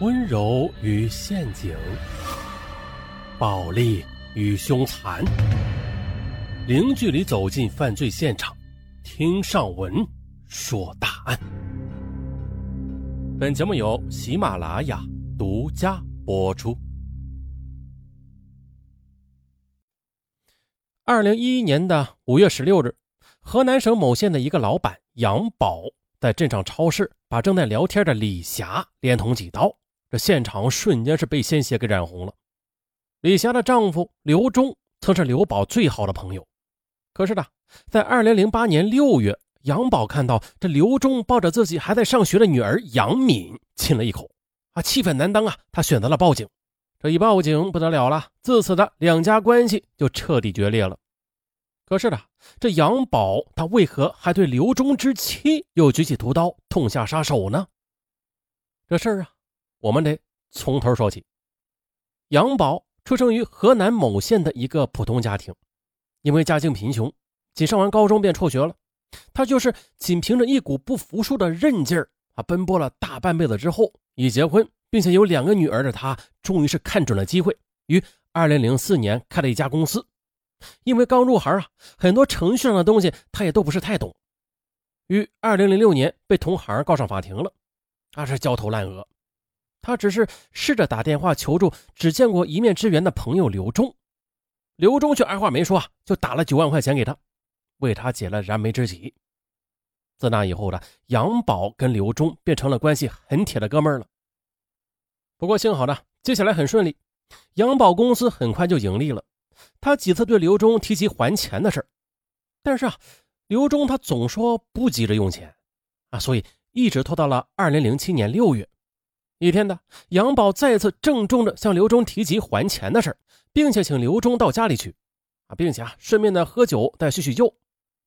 温柔与陷阱，暴力与凶残，零距离走进犯罪现场，听上文说大案。本节目由喜马拉雅独家播出。二零一一年的五月十六日，河南省某县的一个老板杨宝在镇上超市把正在聊天的李霞连捅几刀。这现场瞬间是被鲜血给染红了。李霞的丈夫刘忠曾是刘宝最好的朋友，可是呢，在二零零八年六月，杨宝看到这刘忠抱着自己还在上学的女儿杨敏亲了一口，啊，气愤难当啊，他选择了报警。这一报警不得了了，自此的两家关系就彻底决裂了。可是呢，这杨宝他为何还对刘忠之妻又举起屠刀痛下杀手呢？这事儿啊。我们得从头说起。杨宝出生于河南某县的一个普通家庭，因为家境贫穷，仅上完高中便辍学了。他就是仅凭着一股不服输的韧劲儿啊，奔波了大半辈子之后，已结婚并且有两个女儿的他，终于是看准了机会，于二零零四年开了一家公司。因为刚入行啊，很多程序上的东西他也都不是太懂。于二零零六年被同行告上法庭了，那是焦头烂额。他只是试着打电话求助只见过一面之缘的朋友刘忠，刘忠却二话没说啊，就打了九万块钱给他，为他解了燃眉之急。自那以后的杨宝跟刘忠变成了关系很铁的哥们了。不过幸好呢，接下来很顺利，杨宝公司很快就盈利了。他几次对刘忠提及还钱的事但是啊，刘忠他总说不急着用钱啊，所以一直拖到了二零零七年六月。一天的，杨宝再次郑重的向刘忠提及还钱的事并且请刘忠到家里去，啊，并且啊，顺便的喝酒再叙叙旧。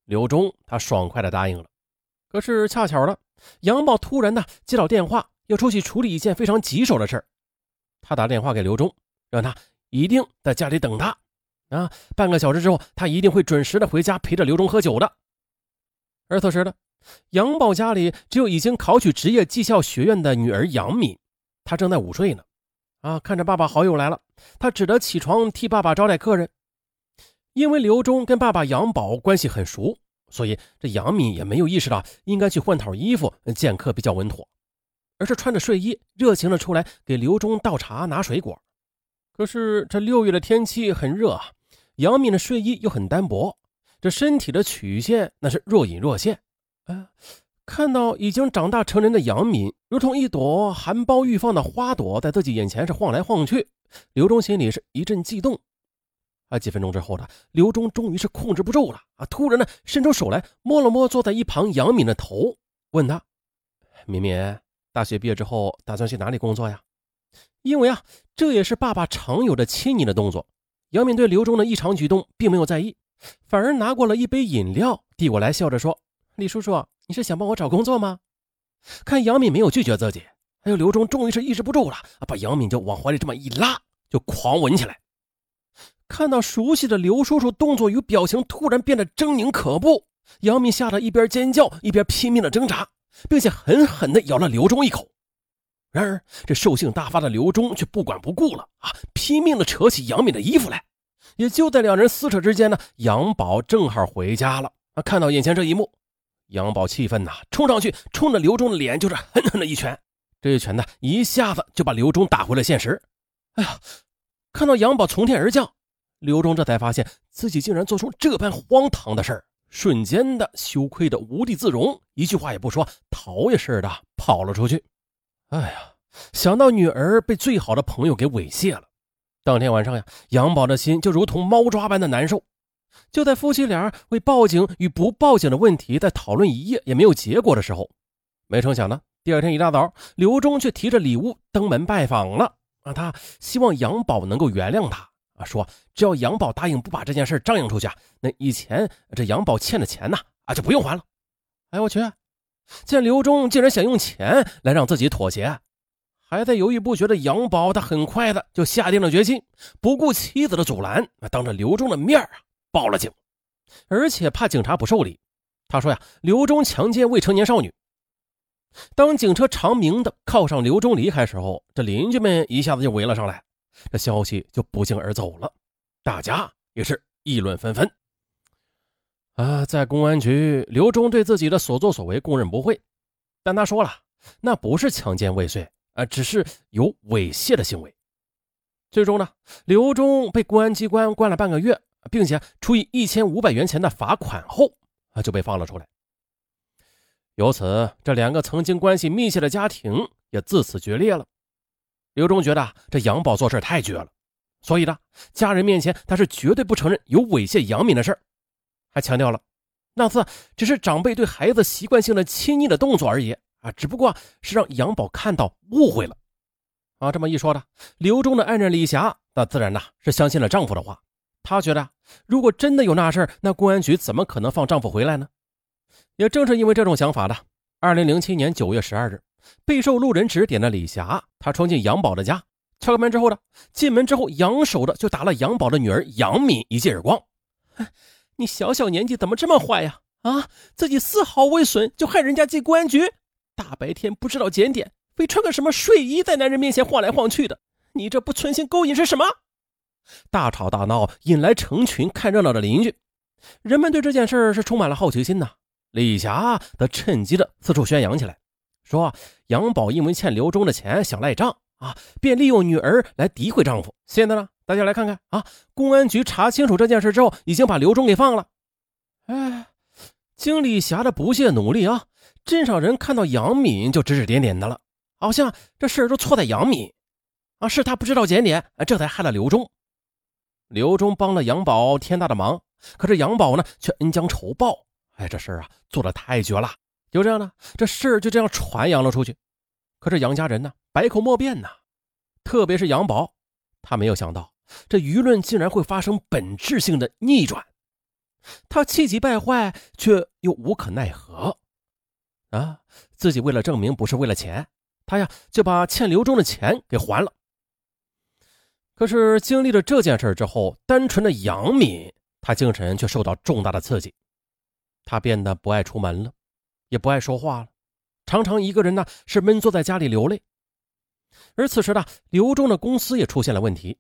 刘忠他爽快的答应了。可是恰巧的，杨宝突然呢接到电话，要出去处理一件非常棘手的事他打电话给刘忠，让他一定在家里等他，啊，半个小时之后，他一定会准时的回家陪着刘忠喝酒的。而此时呢，杨宝家里只有已经考取职业技校学院的女儿杨敏。他正在午睡呢，啊，看着爸爸好友来了，他只得起床替爸爸招待客人。因为刘忠跟爸爸杨宝关系很熟，所以这杨敏也没有意识到应该去换套衣服见客比较稳妥，而是穿着睡衣热情的出来给刘忠倒茶拿水果。可是这六月的天气很热啊，杨敏的睡衣又很单薄，这身体的曲线那是若隐若现，啊。看到已经长大成人的杨敏，如同一朵含苞欲放的花朵，在自己眼前是晃来晃去。刘忠心里是一阵悸动。啊，几分钟之后呢，刘忠终于是控制不住了啊！突然呢，伸出手来摸了摸坐在一旁杨敏的头，问他：“敏敏，大学毕业之后打算去哪里工作呀？”因为啊，这也是爸爸常有的亲昵的动作。杨敏对刘忠的异常举动并没有在意，反而拿过了一杯饮料递过来，笑着说：“李叔叔。”你是想帮我找工作吗？看杨敏没有拒绝自己，还有刘忠终于是抑制不住了，把杨敏就往怀里这么一拉，就狂吻起来。看到熟悉的刘叔叔动作与表情突然变得狰狞可怖，杨敏吓得一边尖叫一边拼命的挣扎，并且狠狠的咬了刘忠一口。然而这兽性大发的刘忠却不管不顾了啊，拼命的扯起杨敏的衣服来。也就在两人撕扯之间呢，杨宝正好回家了啊，看到眼前这一幕。杨宝气愤呐，冲上去，冲着刘忠的脸就是狠狠的一拳。这一拳呢，一下子就把刘忠打回了现实。哎呀，看到杨宝从天而降，刘忠这才发现自己竟然做出这般荒唐的事儿，瞬间的羞愧的无地自容，一句话也不说，逃也似的跑了出去。哎呀，想到女儿被最好的朋友给猥亵了，当天晚上呀，杨宝的心就如同猫抓般的难受。就在夫妻俩为报警与不报警的问题在讨论一夜也没有结果的时候，没成想呢，第二天一大早，刘忠却提着礼物登门拜访了。啊，他希望杨宝能够原谅他啊，说只要杨宝答应不把这件事张扬出去，那以前这杨宝欠的钱呢啊就不用还了。哎我去，见刘忠竟然想用钱来让自己妥协，还在犹豫不决的杨宝，他很快的就下定了决心，不顾妻子的阻拦，当着刘忠的面啊。报了警，而且怕警察不受理。他说呀，刘忠强奸未成年少女。当警车长鸣的靠上刘忠离开时候，这邻居们一下子就围了上来，这消息就不胫而走了，大家也是议论纷纷。啊，在公安局，刘忠对自己的所作所为供认不讳，但他说了，那不是强奸未遂啊，只是有猥亵的行为。最终呢，刘忠被公安机关关了半个月，并且处以一千五百元钱的罚款后，啊就被放了出来。由此，这两个曾经关系密切的家庭也自此决裂了。刘忠觉得这杨宝做事太绝了，所以呢，家人面前他是绝对不承认有猥亵杨敏的事还强调了那次只是长辈对孩子习惯性的亲昵的动作而已啊，只不过是让杨宝看到误会了。啊，这么一说呢，刘忠的爱人李霞，那自然呢是相信了丈夫的话。她觉得，如果真的有那事儿，那公安局怎么可能放丈夫回来呢？也正是因为这种想法的，二零零七年九月十二日，备受路人指点的李霞，她冲进杨宝的家，敲开门之后呢，进门之后扬手的就打了杨宝的女儿杨敏一记耳光。你小小年纪怎么这么坏呀？啊，自己丝毫未损就害人家进公安局，大白天不知道检点。非穿个什么睡衣在男人面前晃来晃去的，你这不存心勾引是什么？大吵大闹，引来成群看热闹的邻居。人们对这件事是充满了好奇心呐。李霞则趁机的四处宣扬起来，说杨宝因为欠刘忠的钱想赖账啊，便利用女儿来诋毁丈夫。现在呢，大家来看看啊，公安局查清楚这件事之后，已经把刘忠给放了。哎，经李霞的不懈努力啊，镇上人看到杨敏就指指点点的了。好像这事都错在杨敏啊，是他不知道检点，这才害了刘忠。刘忠帮了杨宝天大的忙，可是杨宝呢却恩将仇报。哎，这事儿啊做的太绝了。就这样呢，这事儿就这样传扬了出去。可是杨家人呢百口莫辩呐，特别是杨宝，他没有想到这舆论竟然会发生本质性的逆转。他气急败坏，却又无可奈何。啊，自己为了证明不是为了钱。他呀就把欠刘忠的钱给还了。可是经历了这件事之后，单纯的杨敏，他精神却受到重大的刺激，他变得不爱出门了，也不爱说话了，常常一个人呢是闷坐在家里流泪。而此时呢，刘忠的公司也出现了问题。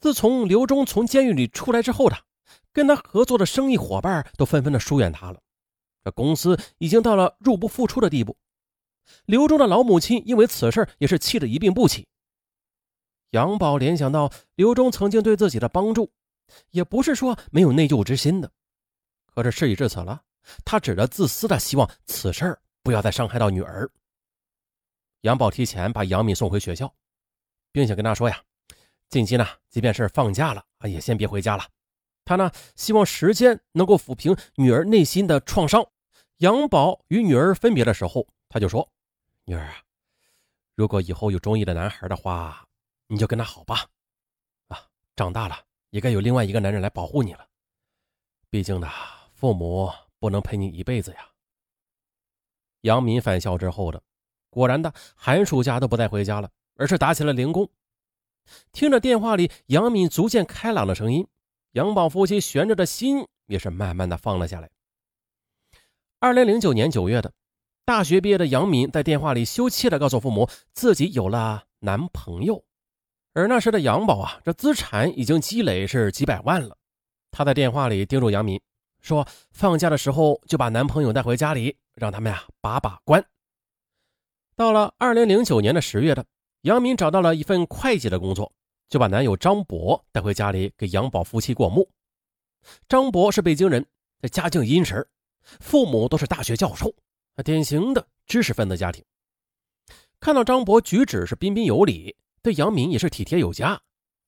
自从刘忠从监狱里出来之后的，跟他合作的生意伙伴都纷纷的疏远他了，这公司已经到了入不敷出的地步。刘忠的老母亲因为此事也是气得一病不起。杨宝联想到刘忠曾经对自己的帮助，也不是说没有内疚之心的，可是事已至此了，他只得自私的希望此事不要再伤害到女儿。杨宝提前把杨敏送回学校，并且跟他说呀：“近期呢，即便是放假了啊，也先别回家了。他呢，希望时间能够抚平女儿内心的创伤。”杨宝与女儿分别的时候，他就说。女儿啊，如果以后有中意的男孩的话，你就跟他好吧。啊，长大了也该有另外一个男人来保护你了。毕竟呢，父母不能陪你一辈子呀。杨敏返校之后的，果然的寒暑假都不再回家了，而是打起了零工。听着电话里杨敏逐渐开朗的声音，杨宝夫妻悬着的心也是慢慢的放了下来。二零零九年九月的。大学毕业的杨敏在电话里羞怯的告诉父母，自己有了男朋友。而那时的杨宝啊，这资产已经积累是几百万了。他在电话里叮嘱杨敏说：“放假的时候就把男朋友带回家里，让他们呀把把关。”到了二零零九年的十月的，杨敏找到了一份会计的工作，就把男友张博带回家里给杨宝夫妻过目。张博是北京人，家境殷实，父母都是大学教授。典型的知识分子家庭，看到张博举止是彬彬有礼，对杨敏也是体贴有加，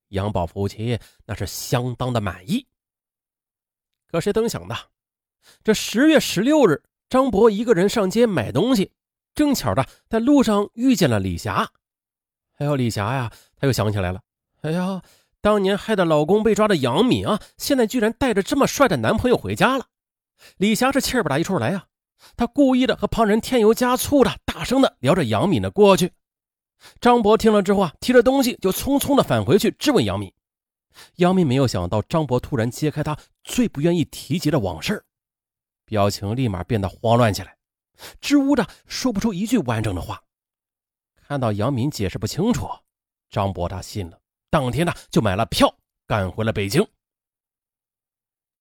杨宝夫妻那是相当的满意。可谁曾想的，这十月十六日，张博一个人上街买东西，正巧的在路上遇见了李霞。哎呦，李霞呀，他又想起来了，哎呀，当年害得老公被抓的杨敏啊，现在居然带着这么帅的男朋友回家了。李霞是气不打一处来呀。她故意的和旁人添油加醋的，大声的聊着杨敏的过去。张博听了之后啊，提着东西就匆匆的返回去质问杨敏。杨敏没有想到张博突然揭开他最不愿意提及的往事，表情立马变得慌乱起来，支吾着说不出一句完整的话。看到杨敏解释不清楚，张博他信了，当天呢就买了票赶回了北京。